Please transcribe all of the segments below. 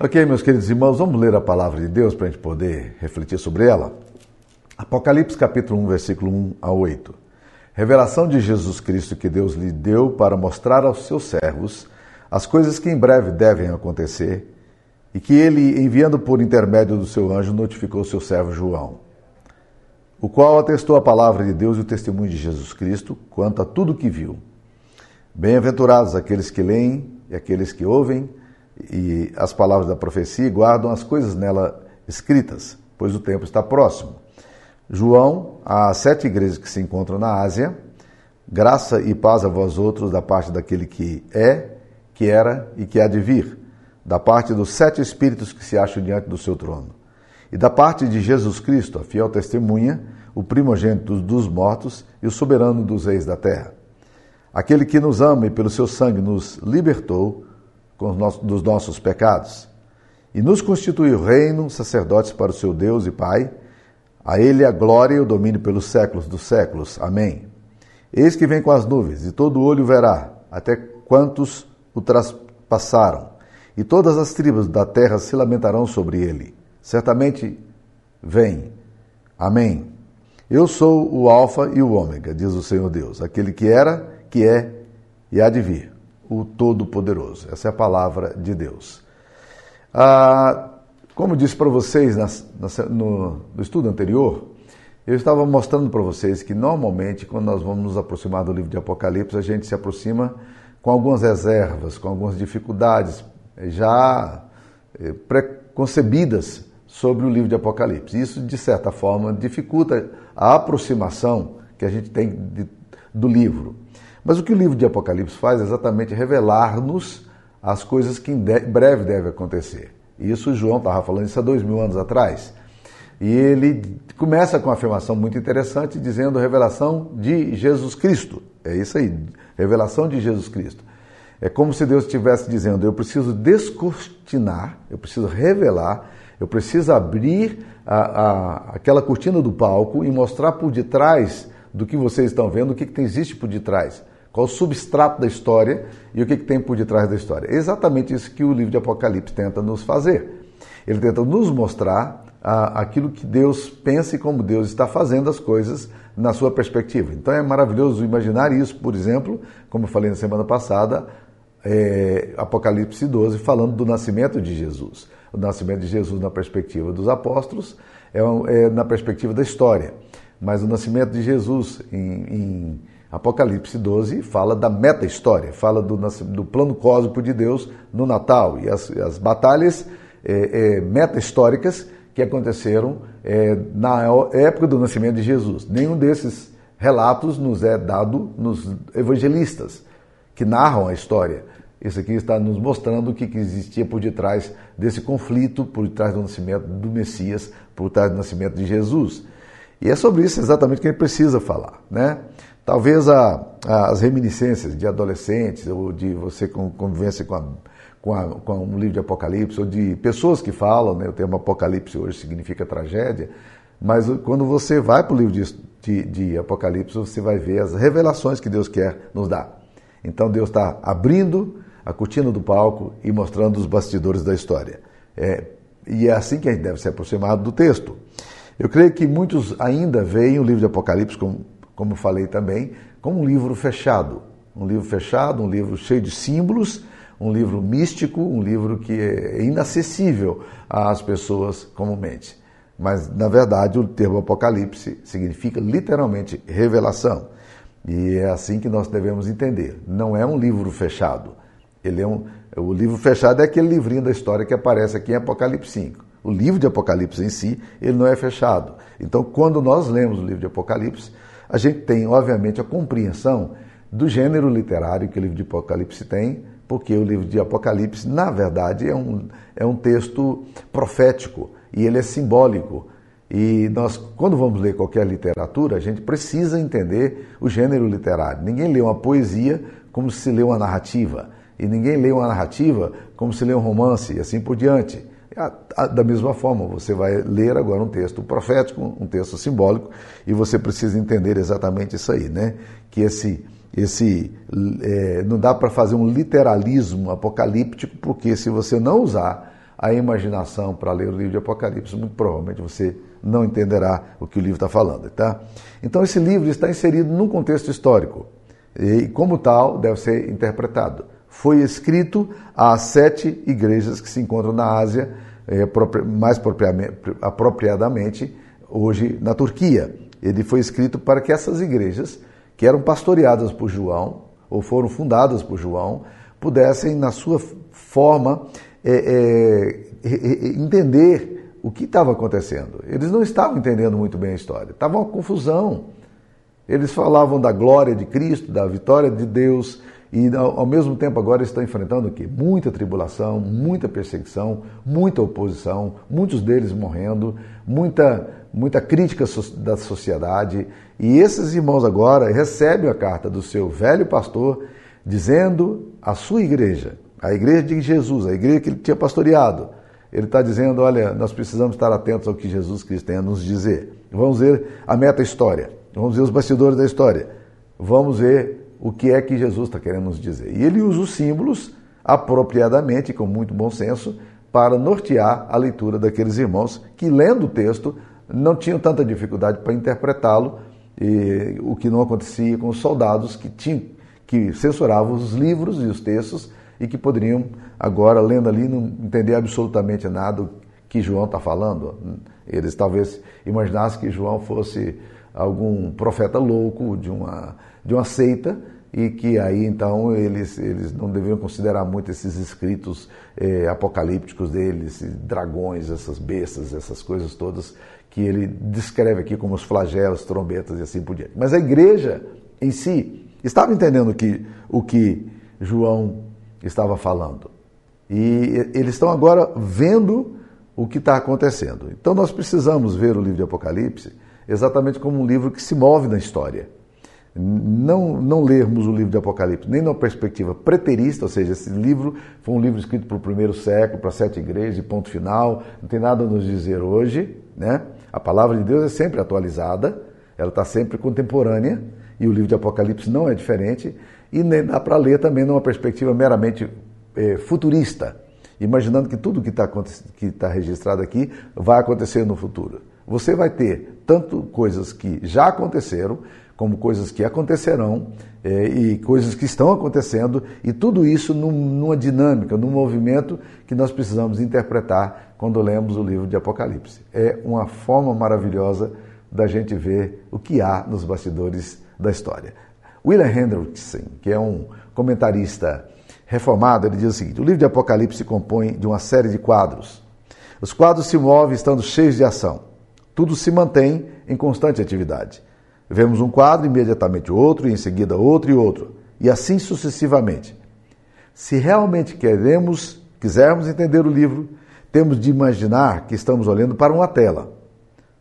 Ok, meus queridos irmãos, vamos ler a palavra de Deus para a gente poder refletir sobre ela. Apocalipse capítulo 1, versículo 1 a 8. Revelação de Jesus Cristo que Deus lhe deu para mostrar aos seus servos as coisas que em breve devem acontecer e que ele, enviando por intermédio do seu anjo, notificou seu servo João, o qual atestou a palavra de Deus e o testemunho de Jesus Cristo quanto a tudo que viu. Bem-aventurados aqueles que leem e aqueles que ouvem e as palavras da profecia e guardam as coisas nela escritas, pois o tempo está próximo. João, às sete igrejas que se encontram na Ásia, graça e paz a vós outros da parte daquele que é, que era e que há de vir, da parte dos sete espíritos que se acham diante do seu trono, e da parte de Jesus Cristo, a fiel testemunha, o primogênito dos mortos e o soberano dos reis da terra. Aquele que nos ama e pelo seu sangue nos libertou dos nossos pecados e nos constituiu reino, sacerdotes para o seu Deus e Pai. A ele a glória e o domínio pelos séculos dos séculos. Amém. Eis que vem com as nuvens, e todo olho verá, até quantos o traspassaram, e todas as tribos da terra se lamentarão sobre ele. Certamente vem. Amém. Eu sou o Alfa e o Ômega, diz o Senhor Deus, aquele que era, que é e há de vir o Todo-Poderoso. Essa é a palavra de Deus. Ah, como disse para vocês na, na, no, no estudo anterior, eu estava mostrando para vocês que normalmente, quando nós vamos nos aproximar do livro de Apocalipse, a gente se aproxima com algumas reservas, com algumas dificuldades já eh, preconcebidas sobre o livro de Apocalipse. Isso, de certa forma, dificulta a aproximação que a gente tem de, do livro. Mas o que o livro de Apocalipse faz é exatamente revelar-nos as coisas que em breve devem acontecer. Isso João estava falando isso há dois mil anos atrás. E ele começa com uma afirmação muito interessante, dizendo revelação de Jesus Cristo. É isso aí, revelação de Jesus Cristo. É como se Deus estivesse dizendo: eu preciso descortinar, eu preciso revelar, eu preciso abrir a, a, aquela cortina do palco e mostrar por detrás do que vocês estão vendo, o que, que existe por detrás qual o substrato da história e o que, que tem por detrás da história. É exatamente isso que o livro de Apocalipse tenta nos fazer. Ele tenta nos mostrar ah, aquilo que Deus pensa e como Deus está fazendo as coisas na sua perspectiva. Então é maravilhoso imaginar isso, por exemplo, como eu falei na semana passada, é, Apocalipse 12, falando do nascimento de Jesus. O nascimento de Jesus na perspectiva dos apóstolos é, é na perspectiva da história. Mas o nascimento de Jesus em, em Apocalipse 12 fala da meta-história, fala do, do, plano cósmico de Deus no Natal e as, as batalhas é, é, meta-históricas que aconteceram é, na época do nascimento de Jesus. Nenhum desses relatos nos é dado nos evangelistas que narram a história. Isso aqui está nos mostrando o que existia por detrás desse conflito, por detrás do nascimento do Messias, por trás do nascimento de Jesus. E é sobre isso exatamente que gente precisa falar, né? Talvez a, a, as reminiscências de adolescentes ou de você com convivência com, a, com, com um livro de Apocalipse ou de pessoas que falam, né, o termo Apocalipse hoje significa tragédia, mas quando você vai para o livro de, de, de Apocalipse, você vai ver as revelações que Deus quer nos dar. Então Deus está abrindo a cortina do palco e mostrando os bastidores da história. É, e é assim que a gente deve ser aproximado do texto. Eu creio que muitos ainda veem o livro de Apocalipse como como falei também, como um livro fechado. Um livro fechado, um livro cheio de símbolos, um livro místico, um livro que é inacessível às pessoas comumente. Mas, na verdade, o termo Apocalipse significa literalmente revelação. E é assim que nós devemos entender. Não é um livro fechado. Ele é um, o livro fechado é aquele livrinho da história que aparece aqui em Apocalipse 5. O livro de Apocalipse em si, ele não é fechado. Então, quando nós lemos o livro de Apocalipse, a gente tem, obviamente, a compreensão do gênero literário que o livro de Apocalipse tem, porque o livro de Apocalipse, na verdade, é um, é um texto profético e ele é simbólico. E nós, quando vamos ler qualquer literatura, a gente precisa entender o gênero literário. Ninguém lê uma poesia como se lê uma narrativa, e ninguém lê uma narrativa como se lê um romance, e assim por diante. Da mesma forma, você vai ler agora um texto profético, um texto simbólico, e você precisa entender exatamente isso aí, né? Que esse, esse é, não dá para fazer um literalismo apocalíptico, porque se você não usar a imaginação para ler o livro de Apocalipse, muito provavelmente você não entenderá o que o livro está falando. Tá? Então, esse livro está inserido num contexto histórico e, como tal, deve ser interpretado. Foi escrito às sete igrejas que se encontram na Ásia, é, mais apropriadamente hoje na Turquia. Ele foi escrito para que essas igrejas, que eram pastoreadas por João, ou foram fundadas por João, pudessem, na sua forma, é, é, entender o que estava acontecendo. Eles não estavam entendendo muito bem a história, estava uma confusão. Eles falavam da glória de Cristo, da vitória de Deus, e ao mesmo tempo agora estão enfrentando o quê? Muita tribulação, muita perseguição, muita oposição, muitos deles morrendo, muita, muita crítica da sociedade. E esses irmãos agora recebem a carta do seu velho pastor dizendo à sua igreja, a igreja de Jesus, a igreja que ele tinha pastoreado, ele está dizendo: olha, nós precisamos estar atentos ao que Jesus Cristo tem a nos dizer. Vamos ver a meta-história, vamos ver os bastidores da história, vamos ver o que é que Jesus está querendo nos dizer. E ele usa os símbolos apropriadamente, com muito bom senso, para nortear a leitura daqueles irmãos que, lendo o texto, não tinham tanta dificuldade para interpretá-lo, o que não acontecia com os soldados que tinham que censuravam os livros e os textos e que poderiam agora lendo ali não entender absolutamente nada que João está falando. Eles talvez imaginassem que João fosse algum profeta louco de uma de uma seita e que aí então eles, eles não deveriam considerar muito esses escritos eh, apocalípticos deles, dragões, essas bestas, essas coisas todas que ele descreve aqui como os flagelos, trombetas e assim por diante. Mas a igreja em si estava entendendo que, o que João estava falando. E eles estão agora vendo o que está acontecendo. Então nós precisamos ver o livro de Apocalipse exatamente como um livro que se move na história não, não lermos o livro de Apocalipse nem numa perspectiva preterista, ou seja, esse livro foi um livro escrito para o primeiro século, para sete igrejas, e ponto final, não tem nada a nos dizer hoje. Né? A palavra de Deus é sempre atualizada, ela está sempre contemporânea, e o livro de Apocalipse não é diferente, e nem dá para ler também numa perspectiva meramente é, futurista, imaginando que tudo que está que tá registrado aqui vai acontecer no futuro. Você vai ter tanto coisas que já aconteceram, como coisas que acontecerão é, e coisas que estão acontecendo, e tudo isso num, numa dinâmica, num movimento que nós precisamos interpretar quando lemos o livro de Apocalipse. É uma forma maravilhosa da gente ver o que há nos bastidores da história. William Hendrickson, que é um comentarista reformado, ele diz o seguinte: o livro de Apocalipse se compõe de uma série de quadros. Os quadros se movem estando cheios de ação. Tudo se mantém em constante atividade. Vemos um quadro, imediatamente outro, e em seguida outro e outro, e assim sucessivamente. Se realmente queremos, quisermos entender o livro, temos de imaginar que estamos olhando para uma tela.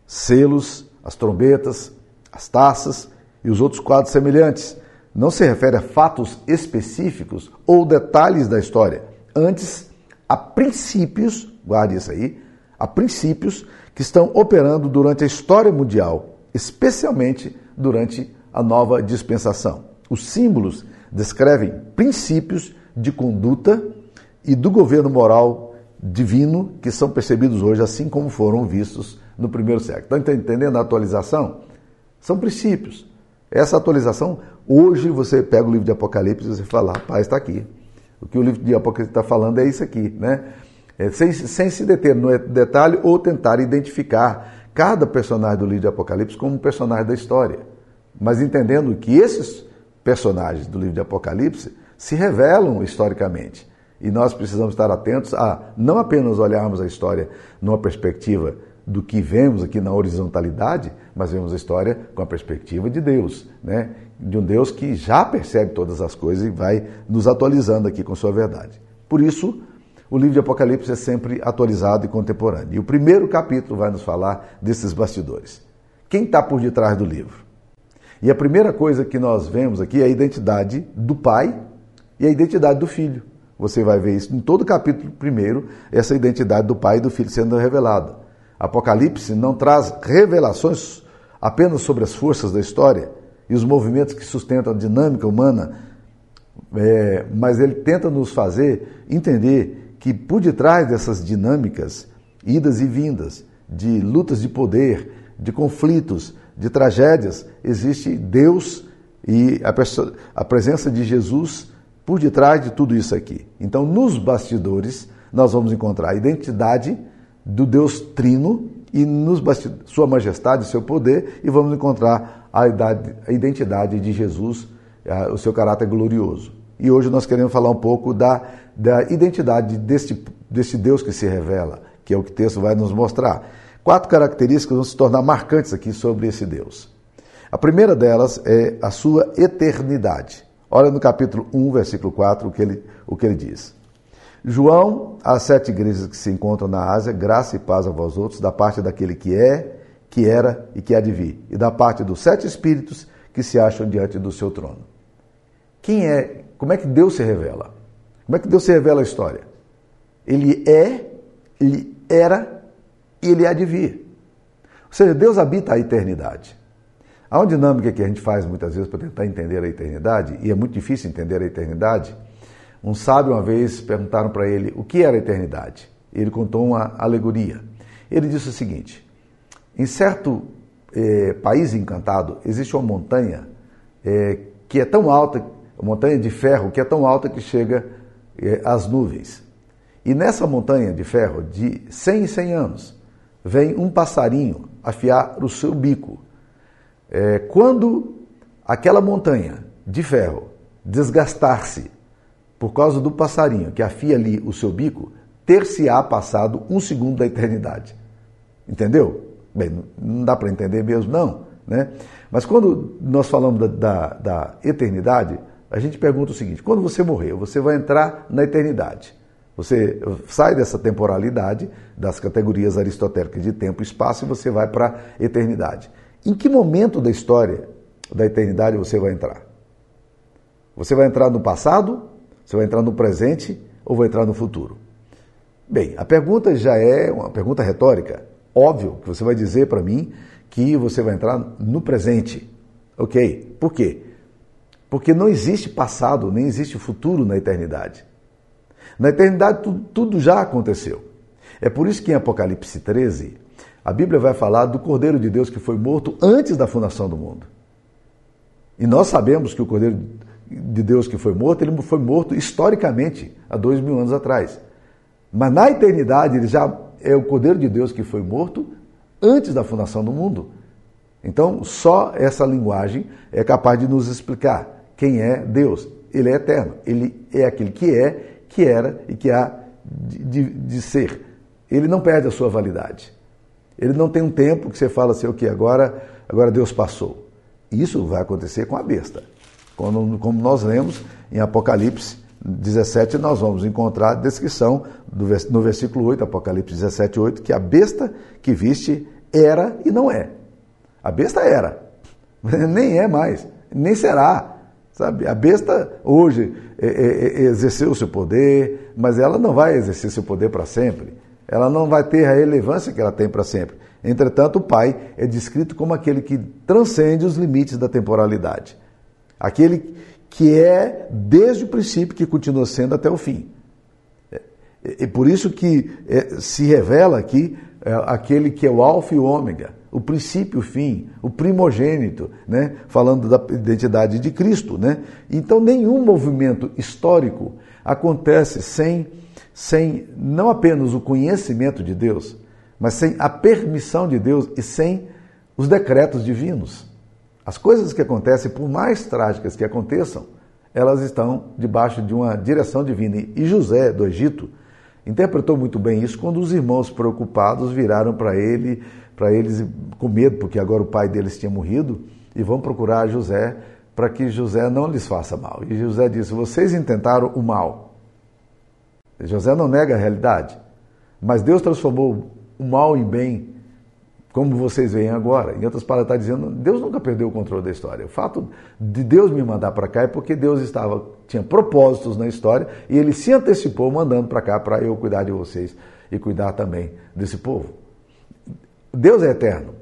Selos, as trombetas, as taças e os outros quadros semelhantes. Não se refere a fatos específicos ou detalhes da história. Antes, a princípios, guarde isso aí, a princípios que estão operando durante a história mundial especialmente durante a nova dispensação. Os símbolos descrevem princípios de conduta e do governo moral divino que são percebidos hoje assim como foram vistos no primeiro século. Estão entendendo a atualização? São princípios. Essa atualização, hoje você pega o livro de Apocalipse e você fala, rapaz, está aqui. O que o livro de Apocalipse está falando é isso aqui, né? É, sem, sem se deter no detalhe ou tentar identificar cada personagem do livro de Apocalipse como um personagem da história, mas entendendo que esses personagens do livro de Apocalipse se revelam historicamente. E nós precisamos estar atentos a não apenas olharmos a história numa perspectiva do que vemos aqui na horizontalidade, mas vemos a história com a perspectiva de Deus, né? de um Deus que já percebe todas as coisas e vai nos atualizando aqui com sua verdade. Por isso, o livro de Apocalipse é sempre atualizado e contemporâneo. E o primeiro capítulo vai nos falar desses bastidores. Quem está por detrás do livro? E a primeira coisa que nós vemos aqui é a identidade do pai e a identidade do filho. Você vai ver isso em todo o capítulo primeiro, essa identidade do pai e do filho sendo revelada. Apocalipse não traz revelações apenas sobre as forças da história e os movimentos que sustentam a dinâmica humana, é, mas ele tenta nos fazer entender que por detrás dessas dinâmicas, idas e vindas, de lutas de poder, de conflitos, de tragédias, existe Deus e a, a presença de Jesus por detrás de tudo isso aqui. Então, nos bastidores, nós vamos encontrar a identidade do Deus Trino e nos Sua Majestade, seu poder, e vamos encontrar a, idade, a identidade de Jesus, o seu caráter glorioso. E hoje nós queremos falar um pouco da, da identidade desse, desse Deus que se revela, que é o que o texto vai nos mostrar. Quatro características vão se tornar marcantes aqui sobre esse Deus. A primeira delas é a sua eternidade. Olha no capítulo 1, versículo 4, o que ele, o que ele diz. João, às sete igrejas que se encontram na Ásia, graça e paz a vós outros, da parte daquele que é, que era e que há de vir, e da parte dos sete espíritos que se acham diante do seu trono. Quem é? Como é que Deus se revela? Como é que Deus se revela a história? Ele é, ele era e ele há de vir. Ou seja, Deus habita a eternidade. Há uma dinâmica que a gente faz muitas vezes para tentar entender a eternidade, e é muito difícil entender a eternidade. Um sábio uma vez perguntaram para ele o que era a eternidade. Ele contou uma alegoria. Ele disse o seguinte: em certo eh, país encantado existe uma montanha eh, que é tão alta, montanha de ferro que é tão alta que chega eh, às nuvens. E nessa montanha de ferro, de 100 em 100 anos, vem um passarinho afiar o seu bico é, quando aquela montanha de ferro desgastar-se por causa do passarinho que afia ali o seu bico, ter-se-á passado um segundo da eternidade. Entendeu? Bem, não dá para entender mesmo, não. Né? Mas quando nós falamos da, da, da eternidade, a gente pergunta o seguinte: quando você morrer, você vai entrar na eternidade. Você sai dessa temporalidade, das categorias aristotélicas de tempo e espaço, e você vai para a eternidade. Em que momento da história da eternidade você vai entrar? Você vai entrar no passado? Você vai entrar no presente? Ou vai entrar no futuro? Bem, a pergunta já é uma pergunta retórica. Óbvio que você vai dizer para mim que você vai entrar no presente. Ok? Por quê? Porque não existe passado, nem existe futuro na eternidade. Na eternidade tudo, tudo já aconteceu. É por isso que em Apocalipse 13, a Bíblia vai falar do Cordeiro de Deus que foi morto antes da fundação do mundo. E nós sabemos que o Cordeiro de Deus que foi morto, ele foi morto historicamente, há dois mil anos atrás. Mas na eternidade, ele já é o Cordeiro de Deus que foi morto antes da fundação do mundo. Então, só essa linguagem é capaz de nos explicar quem é Deus. Ele é eterno. Ele é aquele que é, que era e que há de, de, de ser. Ele não perde a sua validade. Ele não tem um tempo que você fala assim, o que agora, agora Deus passou. Isso vai acontecer com a besta. Quando, como nós lemos em Apocalipse 17, nós vamos encontrar a descrição do, no versículo 8, Apocalipse 17, 8, que a besta que viste era e não é. A besta era, nem é mais, nem será. Sabe? A besta hoje é, é, é, exerceu o seu poder, mas ela não vai exercer seu poder para sempre ela não vai ter a relevância que ela tem para sempre. Entretanto, o Pai é descrito como aquele que transcende os limites da temporalidade. Aquele que é desde o princípio que continua sendo até o fim. É, e por isso que é, se revela aqui é, aquele que é o alfa e o ômega, o princípio e o fim, o primogênito, né? falando da identidade de Cristo. Né? Então, nenhum movimento histórico acontece sem sem não apenas o conhecimento de Deus, mas sem a permissão de Deus e sem os decretos divinos. As coisas que acontecem, por mais trágicas que aconteçam, elas estão debaixo de uma direção divina. E José, do Egito, interpretou muito bem isso quando os irmãos preocupados viraram para ele, para eles com medo, porque agora o pai deles tinha morrido, e vão procurar José para que José não lhes faça mal. E José disse: Vocês intentaram o mal, José não nega a realidade, mas Deus transformou o mal em bem, como vocês veem agora. Em outras palavras, está dizendo, Deus nunca perdeu o controle da história. O fato de Deus me mandar para cá é porque Deus estava tinha propósitos na história e ele se antecipou mandando para cá para eu cuidar de vocês e cuidar também desse povo. Deus é eterno.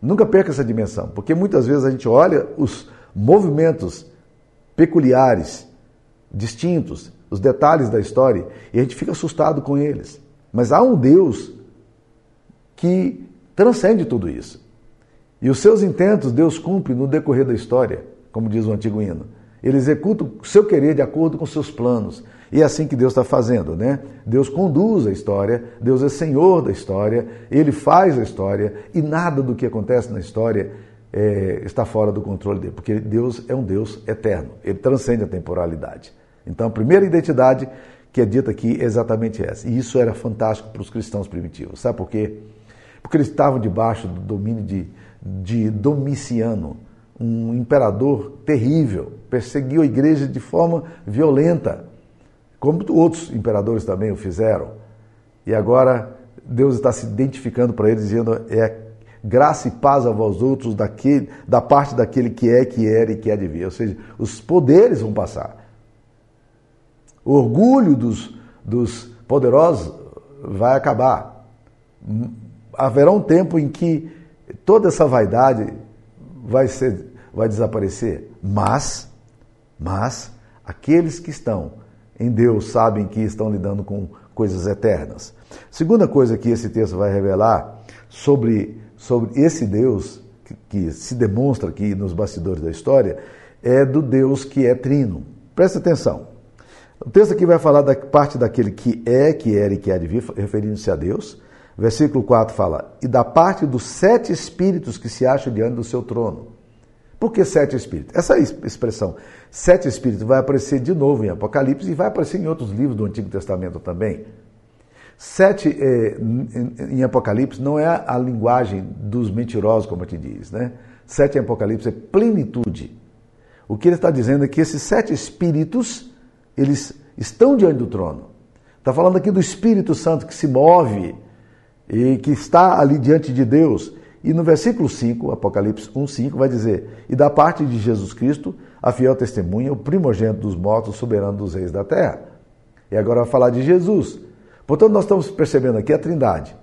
Nunca perca essa dimensão, porque muitas vezes a gente olha os movimentos peculiares, distintos, os detalhes da história, e a gente fica assustado com eles. Mas há um Deus que transcende tudo isso. E os seus intentos Deus cumpre no decorrer da história, como diz o antigo hino. Ele executa o seu querer de acordo com seus planos. E é assim que Deus está fazendo, né? Deus conduz a história, Deus é senhor da história, Ele faz a história e nada do que acontece na história é, está fora do controle dele, porque Deus é um Deus eterno, Ele transcende a temporalidade. Então, a primeira identidade que é dita aqui é exatamente essa. E isso era fantástico para os cristãos primitivos. Sabe por quê? Porque eles estavam debaixo do domínio de, de Domiciano, um imperador terrível, perseguiu a igreja de forma violenta como outros imperadores também o fizeram. E agora Deus está se identificando para eles, dizendo: é graça e paz a vós outros daquele, da parte daquele que é, que era e que há de vir. Ou seja, os poderes vão passar. O orgulho dos, dos poderosos vai acabar. Haverá um tempo em que toda essa vaidade vai, ser, vai desaparecer. Mas, mas, aqueles que estão em Deus sabem que estão lidando com coisas eternas. Segunda coisa que esse texto vai revelar sobre, sobre esse Deus, que, que se demonstra aqui nos bastidores da história, é do Deus que é trino. Presta atenção. O texto aqui vai falar da parte daquele que é, que era e que há de vir, referindo-se a Deus. Versículo 4 fala: E da parte dos sete espíritos que se acham diante do seu trono. Por que sete espíritos? Essa expressão, sete espíritos, vai aparecer de novo em Apocalipse e vai aparecer em outros livros do Antigo Testamento também. Sete é, em Apocalipse não é a linguagem dos mentirosos, como te diz, né? Sete em Apocalipse é plenitude. O que ele está dizendo é que esses sete espíritos, eles estão diante do trono. Está falando aqui do Espírito Santo que se move e que está ali diante de Deus e no versículo 5, Apocalipse 1, 5, vai dizer: E da parte de Jesus Cristo, a fiel testemunha, o primogênito dos mortos, soberano dos reis da terra. E agora vai falar de Jesus. Portanto, nós estamos percebendo aqui a trindade.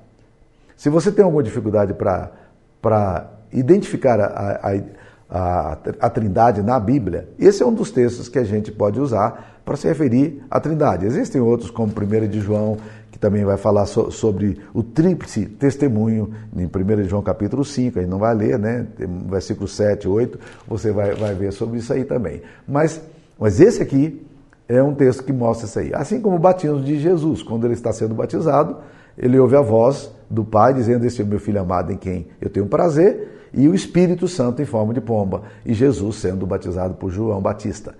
Se você tem alguma dificuldade para identificar a, a, a, a, trindade na Bíblia, esse é um dos textos que a gente pode usar para se referir à trindade. Existem outros, como 1 de João, que também vai falar so, sobre o tríplice testemunho, em 1 João capítulo 5, a gente não vai ler, né? Versículo 7, 8, você vai, vai ver sobre isso aí também. Mas, mas esse aqui é um texto que mostra isso aí. Assim como o batismo de Jesus, quando ele está sendo batizado, ele ouve a voz do Pai dizendo: Este é meu filho amado em quem eu tenho prazer, e o Espírito Santo em forma de pomba, e Jesus sendo batizado por João Batista.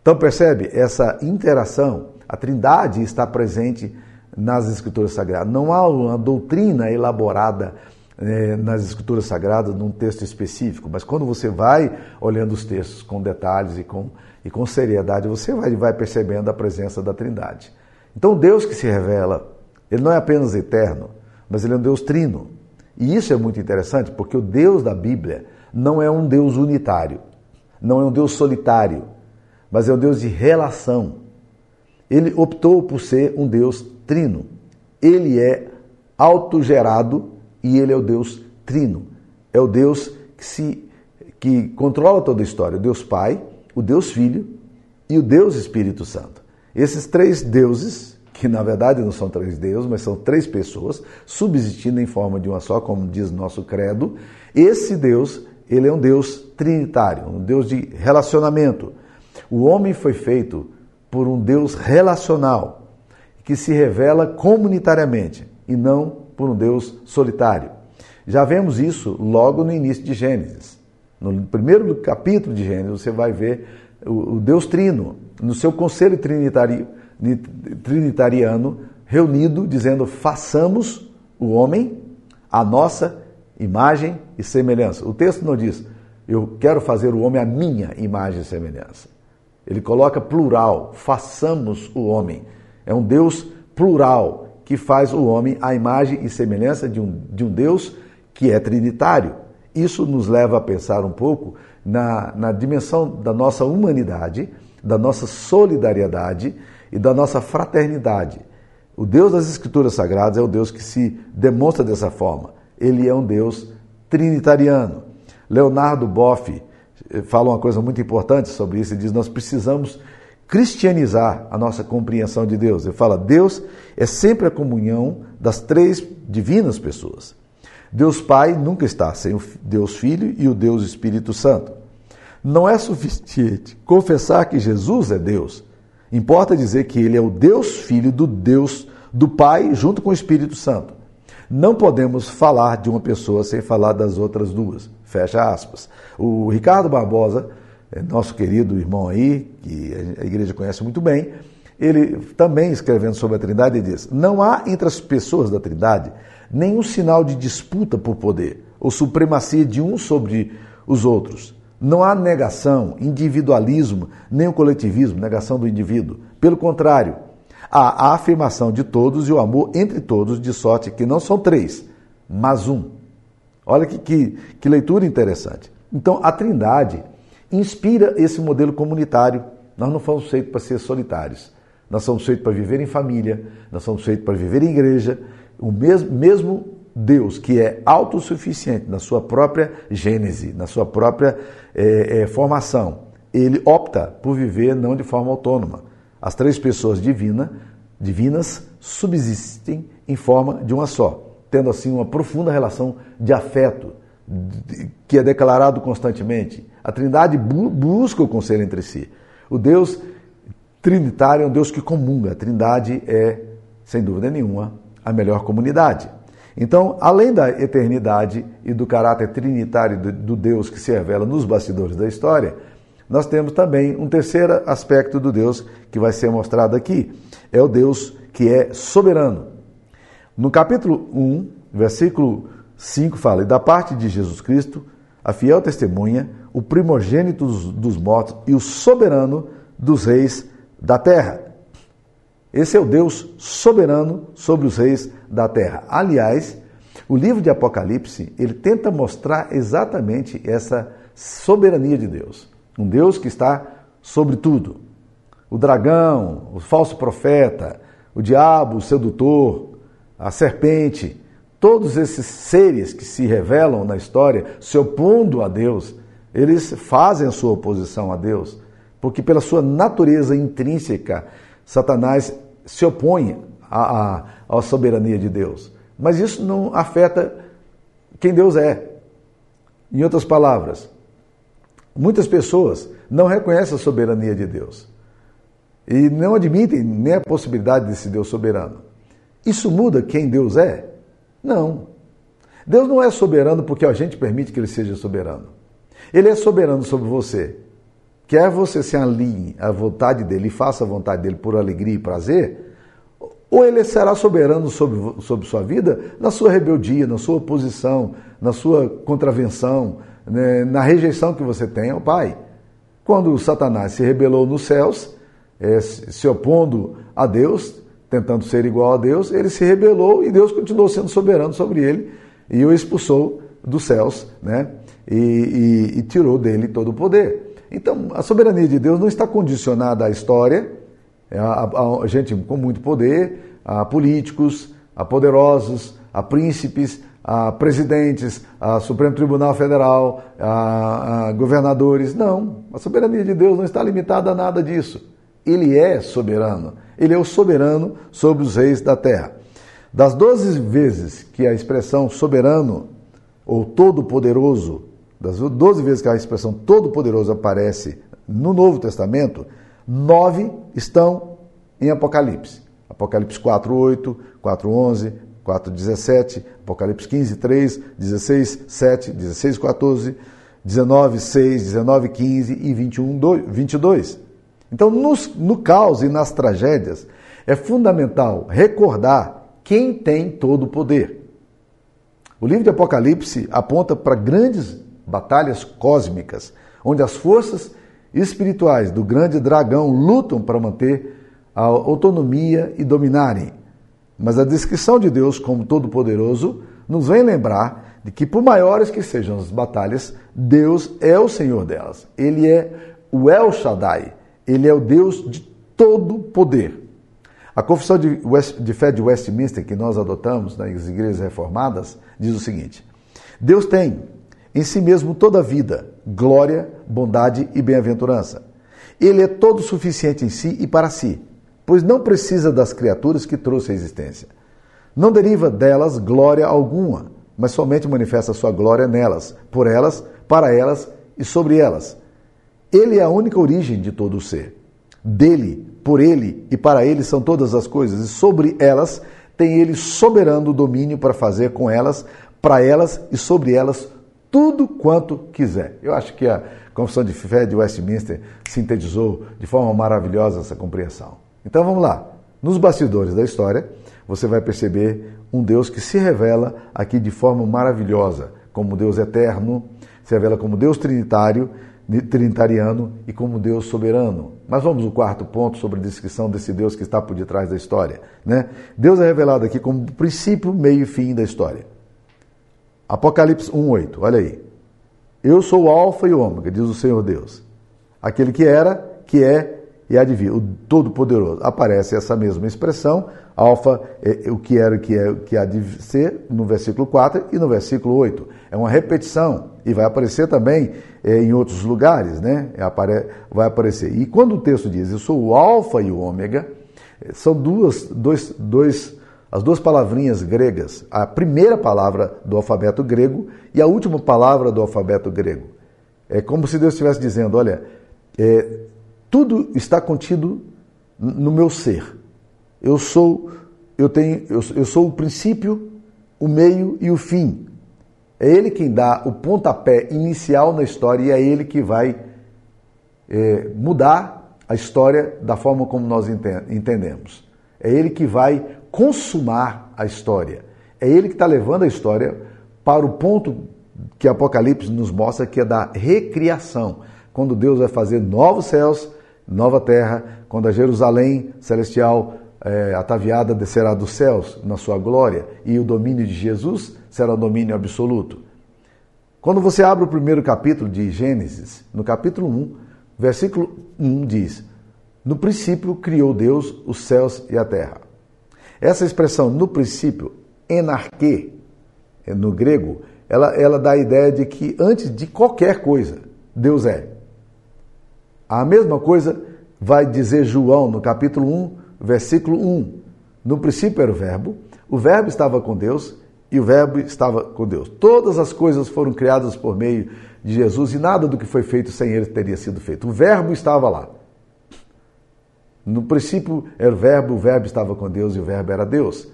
Então percebe essa interação, a Trindade está presente nas Escrituras Sagradas. Não há uma doutrina elaborada é, nas Escrituras Sagradas num texto específico, mas quando você vai olhando os textos com detalhes e com, e com seriedade, você vai, vai percebendo a presença da Trindade. Então, Deus que se revela, ele não é apenas eterno, mas ele é um Deus trino. E isso é muito interessante, porque o Deus da Bíblia não é um Deus unitário, não é um Deus solitário, mas é um Deus de relação. Ele optou por ser um Deus trino. Ele é autogerado e ele é o Deus trino. É o Deus que, se, que controla toda a história. O Deus Pai, o Deus Filho e o Deus Espírito Santo. Esses três deuses, que na verdade não são três deuses, mas são três pessoas, subsistindo em forma de uma só, como diz nosso credo, esse Deus, ele é um Deus trinitário, um Deus de relacionamento. O homem foi feito por um Deus relacional que se revela comunitariamente e não por um Deus solitário. Já vemos isso logo no início de Gênesis. No primeiro capítulo de Gênesis, você vai ver o, Deus Trino, no seu conselho trinitari, trinitariano, reunido, dizendo: façamos o homem a nossa imagem e semelhança. O texto não diz, eu quero fazer o homem a minha imagem e semelhança. Ele coloca plural, façamos o homem. É um Deus plural que faz o homem à imagem e semelhança de um, de um Deus que é trinitário. Isso nos leva a pensar um pouco na, na dimensão da nossa humanidade, da nossa solidariedade e da nossa fraternidade. O Deus das Escrituras Sagradas é o Deus que se demonstra dessa forma. Ele é um Deus trinitariano. Leonardo Boff eh, fala uma coisa muito importante sobre isso. Ele diz: Nós precisamos cristianizar a nossa compreensão de Deus. Ele fala: Deus é sempre a comunhão das três divinas pessoas. Deus Pai nunca está sem o Deus Filho e o Deus Espírito Santo. Não é suficiente confessar que Jesus é Deus. Importa dizer que ele é o Deus Filho do Deus do Pai junto com o Espírito Santo. Não podemos falar de uma pessoa sem falar das outras duas. Fecha aspas. O Ricardo Barbosa é nosso querido irmão aí, que a igreja conhece muito bem, ele também escrevendo sobre a Trindade diz: Não há entre as pessoas da Trindade nenhum sinal de disputa por poder ou supremacia de um sobre os outros. Não há negação, individualismo, nem o coletivismo, negação do indivíduo. Pelo contrário, há a afirmação de todos e o amor entre todos, de sorte que não são três, mas um. Olha que, que, que leitura interessante. Então, a Trindade inspira esse modelo comunitário. Nós não fomos feitos para ser solitários. Nós somos feitos para viver em família, nós somos feitos para viver em igreja. O mesmo, mesmo Deus, que é autossuficiente na sua própria gênese, na sua própria é, é, formação, ele opta por viver não de forma autônoma. As três pessoas divina, divinas subsistem em forma de uma só, tendo assim uma profunda relação de afeto, que é declarado constantemente. A Trindade bu busca o conselho entre si. O Deus trinitário é um Deus que comunga. A Trindade é, sem dúvida nenhuma, a melhor comunidade. Então, além da eternidade e do caráter trinitário do Deus que se revela nos bastidores da história, nós temos também um terceiro aspecto do Deus que vai ser mostrado aqui. É o Deus que é soberano. No capítulo 1, versículo 5 fala: E da parte de Jesus Cristo, a fiel testemunha, o primogênito dos, mortos e o soberano dos reis da terra. Esse é o Deus soberano sobre os reis da terra. Aliás, o livro de Apocalipse, ele tenta mostrar exatamente essa soberania de Deus. Um Deus que está sobre tudo. O dragão, o falso profeta, o diabo, o sedutor, a serpente, todos esses seres que se revelam na história se opondo a Deus, eles fazem a sua oposição a Deus, porque pela sua natureza intrínseca, Satanás se opõe à, à, à soberania de Deus. Mas isso não afeta quem Deus é. Em outras palavras, muitas pessoas não reconhecem a soberania de Deus e não admitem nem a possibilidade desse Deus soberano. Isso muda quem Deus é? Não. Deus não é soberano porque a gente permite que ele seja soberano. Ele é soberano sobre você. Quer você se alinhe à vontade dele e faça a vontade dele por alegria e prazer, ou ele será soberano sobre, sobre sua vida na sua rebeldia, na sua oposição, na sua contravenção, né, na rejeição que você tem ao Pai. Quando Satanás se rebelou nos céus, é, se opondo a Deus, tentando ser igual a Deus, ele se rebelou e Deus continuou sendo soberano sobre ele e o expulsou dos céus, né? E, e, e tirou dele todo o poder. Então, a soberania de Deus não está condicionada à história, é a, a, gente com muito poder, a políticos, a poderosos, a príncipes, a presidentes, a Supremo Tribunal Federal, a, a, governadores. Não, a soberania de Deus não está limitada a nada disso. Ele é soberano. Ele é o soberano sobre os reis da terra. Das doze vezes que a expressão soberano ou todo-poderoso, das doze vezes que a expressão todo-poderoso aparece no Novo Testamento, nove estão em Apocalipse. Apocalipse 4:8, 4:11, 4:17, Apocalipse 15:3, 16:7, 16:14, 19:6, 19:15 e 21:22. Então, nos, no caos e nas tragédias, é fundamental recordar quem tem todo o poder. O livro de Apocalipse aponta para grandes batalhas cósmicas, onde as forças espirituais do grande dragão lutam para manter a autonomia e dominarem. Mas a descrição de Deus como todo-poderoso nos vem lembrar de que, por maiores que sejam as batalhas, Deus é o Senhor delas. Ele é o El Shaddai, ele é o Deus de todo poder. A confissão de, West, de fé de Westminster, que nós adotamos nas igrejas reformadas, diz o seguinte: Deus tem em si mesmo toda a vida, glória, bondade e bem-aventurança. Ele é todo suficiente em si e para si, pois não precisa das criaturas que trouxe à existência. Não deriva delas glória alguma, mas somente manifesta sua glória nelas, por elas, para elas e sobre elas. Ele é a única origem de todo o ser. Dele, por ele e para ele são todas as coisas, e sobre elas tem ele soberano domínio para fazer com elas, para elas e sobre elas tudo quanto quiser. Eu acho que a Confissão de Fé de Westminster sintetizou de forma maravilhosa essa compreensão. Então vamos lá. Nos bastidores da história, você vai perceber um Deus que se revela aqui de forma maravilhosa, como Deus eterno, se revela como Deus trinitário, trinitariano e como Deus soberano. Mas vamos ao quarto ponto sobre a descrição desse Deus que está por detrás da história. Né? Deus é revelado aqui como princípio, meio e fim da história. Apocalipse 1,8, olha aí. Eu sou o Alfa e o Ômega, diz o Senhor Deus. Aquele que era, que é e há de vir, o Todo-Poderoso. Aparece essa mesma expressão, alfa, é, o que era, o que é, o que há de ser, no versículo 4 e no versículo 8. É uma repetição e vai aparecer também é, em outros lugares, né? É, apare, vai aparecer. E quando o texto diz, eu sou o alfa e o ômega, são duas, dois, dois, as duas palavrinhas gregas. A primeira palavra do alfabeto grego e a última palavra do alfabeto grego. É como se Deus estivesse dizendo, olha, é, tudo está contido no meu ser. Eu sou, eu tenho, eu, eu sou o princípio, o meio e o fim. É Ele quem dá o pontapé inicial na história e é Ele que vai é, mudar a história da forma como nós entendemos. É Ele que vai consumar a história. É Ele que está levando a história para o ponto que Apocalipse nos mostra que é da recriação, quando Deus vai fazer novos céus nova terra, quando a Jerusalém celestial é, ataviada descerá dos céus na sua glória e o domínio de Jesus será o domínio absoluto. Quando você abre o primeiro capítulo de Gênesis, no capítulo 1, versículo 1 diz: No princípio criou Deus os céus e a terra. Essa expressão, no princípio, enarque, no grego, ela, ela dá a ideia de que antes de qualquer coisa, Deus é. A mesma coisa vai dizer João no capítulo 1, versículo 1. No princípio era o Verbo, o Verbo estava com Deus e o Verbo estava com Deus. Todas as coisas foram criadas por meio de Jesus e nada do que foi feito sem ele teria sido feito. O Verbo estava lá. No princípio era o Verbo, o Verbo estava com Deus e o Verbo era Deus.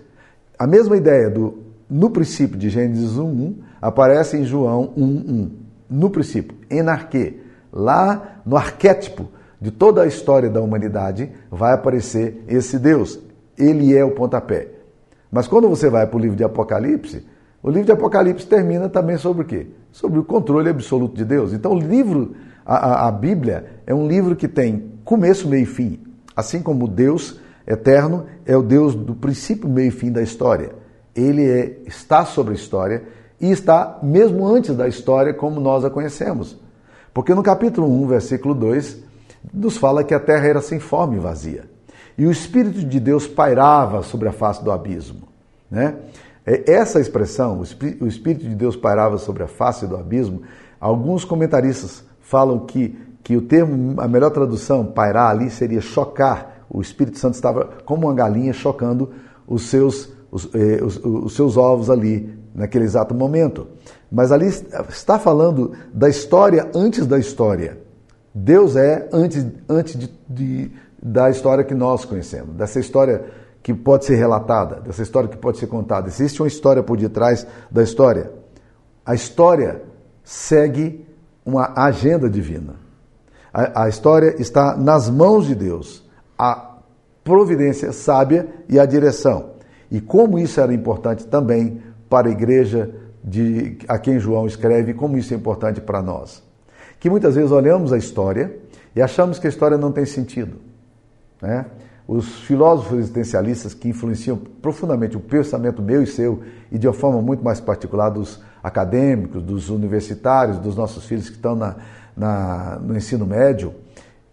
A mesma ideia do no princípio de Gênesis 1.1 aparece em João 1.1. No princípio, enarque, Lá no arquétipo de toda a história da humanidade vai aparecer esse Deus. Ele é o pontapé. Mas quando você vai para o livro de Apocalipse, o livro de Apocalipse termina também sobre o quê? Sobre o controle absoluto de Deus. Então, o livro, a, a, Bíblia, é um livro que tem começo, meio e fim. Assim como Deus eterno é o Deus do princípio, meio e fim da história. Ele é, está sobre a história e está mesmo antes da história como nós a conhecemos. Porque no capítulo 1, versículo 2, nos fala que a terra era sem forma e vazia. E o Espírito de Deus pairava sobre a face do abismo. Né? É, essa expressão, o Espírito de Deus pairava sobre a face do abismo, alguns comentaristas falam que, que o termo, a melhor tradução, pairar ali, seria chocar. O Espírito Santo estava como uma galinha chocando os seus, os, eh, os, os seus ovos ali, naquele exato momento. Mas ali está falando da história antes da história. Deus é antes, antes de, de, da história que nós conhecemos, dessa história que pode ser relatada, dessa história que pode ser contada. Existe uma história por detrás da história. A história segue uma agenda divina. A, a história está nas mãos de Deus. A providência sábia e a direção. E como isso era importante também para a igreja de a quem João escreve, como isso é importante para nós. Que muitas vezes olhamos a história e achamos que a história não tem sentido. Né? Os filósofos existencialistas que influenciam profundamente o pensamento meu e seu, e de uma forma muito mais particular dos acadêmicos, dos universitários, dos nossos filhos que estão na, na no ensino médio,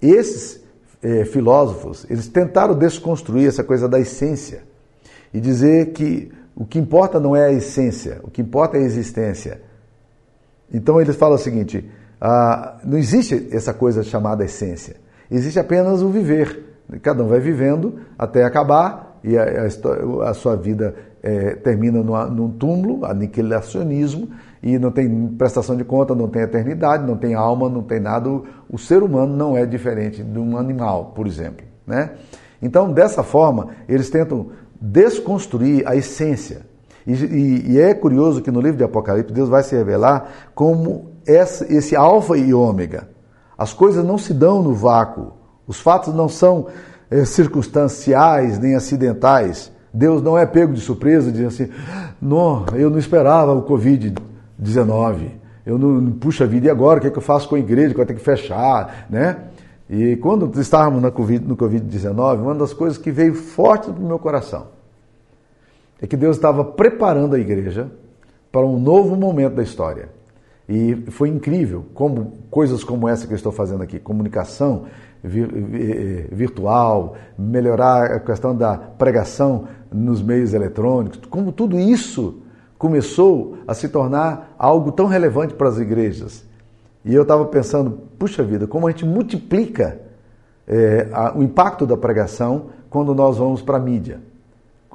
esses eh, filósofos, eles tentaram desconstruir essa coisa da essência e dizer que o que importa não é a essência, o que importa é a existência. Então ele fala o seguinte: ah, não existe essa coisa chamada essência. Existe apenas o viver. Cada um vai vivendo até acabar e a, a, a sua vida é, termina numa, num túmulo, aniquilacionismo, e não tem prestação de conta, não tem eternidade, não tem alma, não tem nada. O, ser humano não é diferente de um animal, por exemplo. Né? Então, dessa forma, eles tentam desconstruir a essência. E, e, e, é curioso que no livro de Apocalipse Deus vai se revelar como esse, esse alfa e ômega. As coisas não se dão no vácuo. Os fatos não são é, circunstanciais nem acidentais. Deus não é pego de surpresa, diz assim: não, eu não esperava o Covid-19. Eu não, puxa vida, e agora? O que, é que eu faço com a igreja que vai ter que fechar? Né? E quando estávamos na COVID, no Covid-19, uma das coisas que veio forte para o meu coração é que Deus estava preparando a igreja para um novo momento da história. E foi incrível como coisas como essa que eu estou fazendo aqui, comunicação virtual, melhorar a questão da pregação nos meios eletrônicos, como tudo isso começou a se tornar algo tão relevante para as igrejas. E eu estava pensando, puxa vida, como a gente multiplica é, a, o impacto da pregação quando nós vamos para a mídia.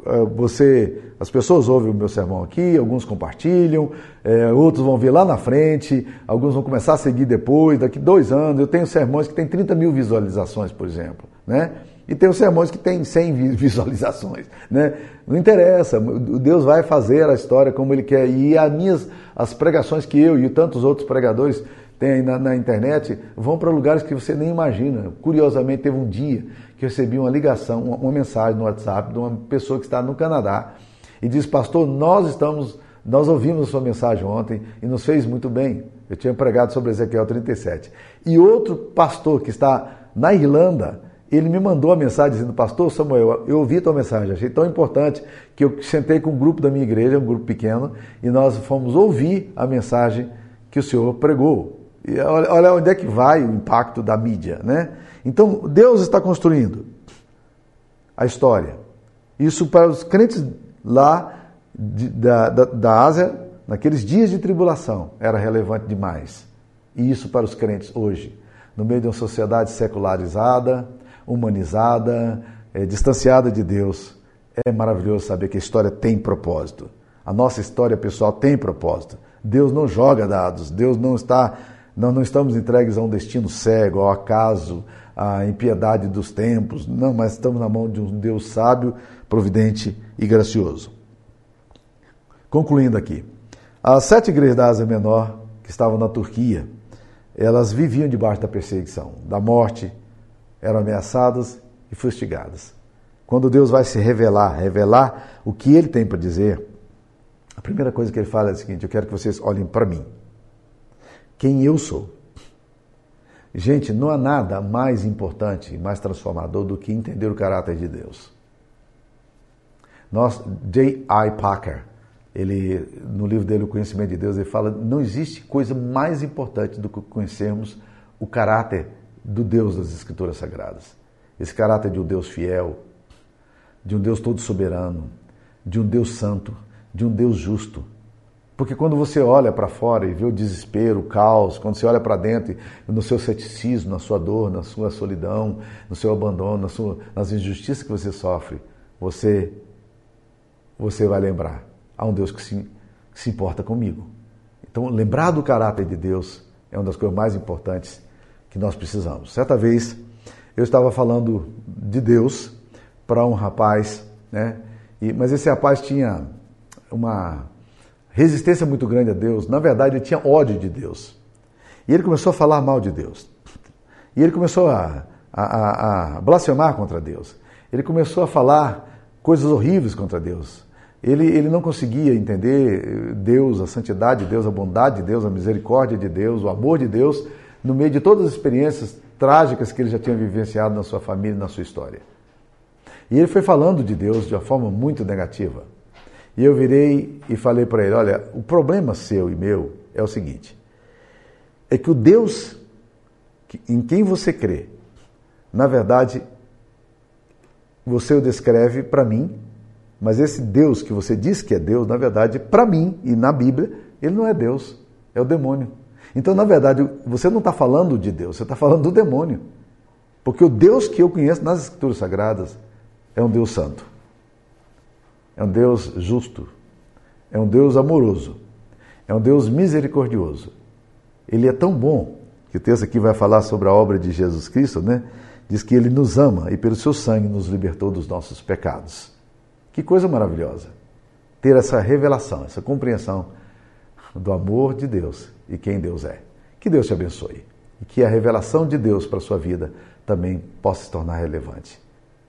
É, você, as pessoas ouvem o meu sermão aqui, alguns compartilham, é, outros vão ver lá na frente, alguns vão começar a seguir depois, daqui dois anos. Eu tenho sermões que têm 30 mil visualizações, por exemplo, né? E tem sermões que têm 100 visualizações, né? Não interessa, Deus vai fazer a história como Ele quer. E as minhas, as pregações que eu e tantos outros pregadores tem aí na, na internet, vão para lugares que você nem imagina. Curiosamente, teve um dia que eu recebi uma ligação, uma, uma mensagem no WhatsApp de uma pessoa que está no Canadá e diz: Pastor, nós estamos, nós ouvimos a sua mensagem ontem e nos fez muito bem. Eu tinha pregado sobre Ezequiel 37. E outro pastor que está na Irlanda, ele me mandou a mensagem dizendo: Pastor Samuel, eu ouvi tua mensagem, achei tão importante que eu sentei com um grupo da minha igreja, um grupo pequeno, e nós fomos ouvir a mensagem que o senhor pregou. E olha, olha onde é que vai o impacto da mídia, né? Então, Deus está construindo a história. Isso para os crentes lá de, da, da, da Ásia, naqueles dias de tribulação, era relevante demais. E isso para os crentes hoje, no meio de uma sociedade secularizada, humanizada, é, distanciada de Deus, é maravilhoso saber que a história tem propósito. A nossa história pessoal tem propósito. Deus não joga dados, Deus não está nós não estamos entregues a um destino cego, ao acaso, à impiedade dos tempos. Não, mas estamos na mão de um Deus sábio, providente e gracioso. Concluindo aqui, as sete igrejas da Ásia Menor que estavam na Turquia, elas viviam debaixo da perseguição, da morte, eram ameaçadas e fustigadas. Quando Deus vai se revelar, revelar o que Ele tem para dizer, a primeira coisa que Ele fala é a seguinte: eu quero que vocês olhem para mim quem eu sou. Gente, não há nada mais importante e mais transformador do que entender o caráter de Deus. Nós, J.I. Packer, ele, no livro dele, O Conhecimento de Deus, ele fala: não existe coisa mais importante do que conhecermos o caráter do Deus das Escrituras Sagradas. Esse caráter de um Deus fiel, de um Deus todo soberano, de um Deus santo, de um Deus justo, porque quando você olha para fora e vê o desespero, o caos, quando você olha para dentro, no seu ceticismo, na sua dor, na sua solidão, no seu abandono, na sua, nas injustiças que você sofre, você, você vai lembrar: há um Deus que se, que se importa comigo. Então, lembrar do caráter de Deus é uma das coisas mais importantes que nós precisamos. Certa vez, eu estava falando de Deus para um rapaz, né? E, mas esse rapaz tinha uma resistência muito grande a Deus. Na verdade, ele tinha ódio de Deus. E ele começou a falar mal de Deus. E ele começou a, a, a, a blasfemar contra Deus. Ele começou a falar coisas horríveis contra Deus. Ele, ele não conseguia entender Deus, a santidade de Deus, a bondade de Deus, a misericórdia de Deus, o amor de Deus, no meio de todas as experiências trágicas que ele já tinha vivenciado na sua família, na sua história. E ele foi falando de Deus de uma forma muito negativa. E eu virei e falei para ele: olha, o problema seu e meu é o seguinte: é que o Deus em quem você crê, na verdade, você o descreve para mim, mas esse Deus que você diz que é Deus, na verdade, para mim e na Bíblia, ele não é Deus, é o demônio. Então, na verdade, você não está falando de Deus, você está falando do demônio. Porque o Deus que eu conheço nas Escrituras Sagradas é um Deus santo, é um Deus justo, é um Deus amoroso, é um Deus misericordioso. Ele é tão bom que o texto aqui vai falar sobre a obra de Jesus Cristo, né? Diz que ele nos ama e pelo seu sangue nos libertou dos nossos pecados. Que coisa maravilhosa ter essa revelação, essa compreensão do amor de Deus e quem Deus é. Que Deus te abençoe e que a revelação de Deus para a sua vida também possa se tornar relevante.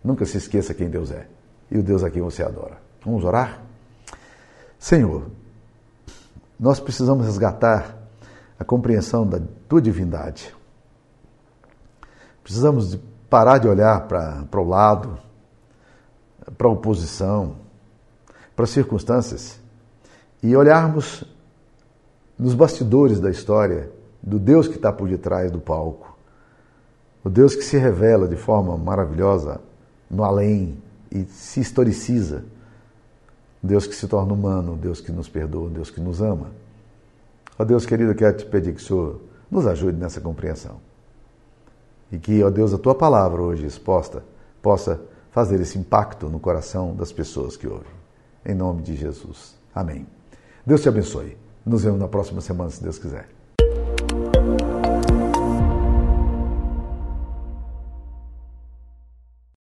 Nunca se esqueça quem Deus é e o Deus a quem você adora. Vamos orar? Senhor, nós precisamos resgatar a compreensão da tua divindade. Precisamos de parar de olhar para o lado, para a oposição, para as circunstâncias e olharmos nos bastidores da história do Deus que está por detrás do palco, o Deus que se revela de forma maravilhosa no além e se historiciza, Deus que se torna humano, Deus que nos perdoa, Deus que nos ama. Ó Deus querido, quero te pedir que o Senhor nos ajude nessa compreensão. E que, ó Deus, a tua palavra hoje exposta possa fazer esse impacto no coração das pessoas que ouvem. Em nome de Jesus. Amém. Deus te abençoe. Nos vemos na próxima semana, se Deus quiser.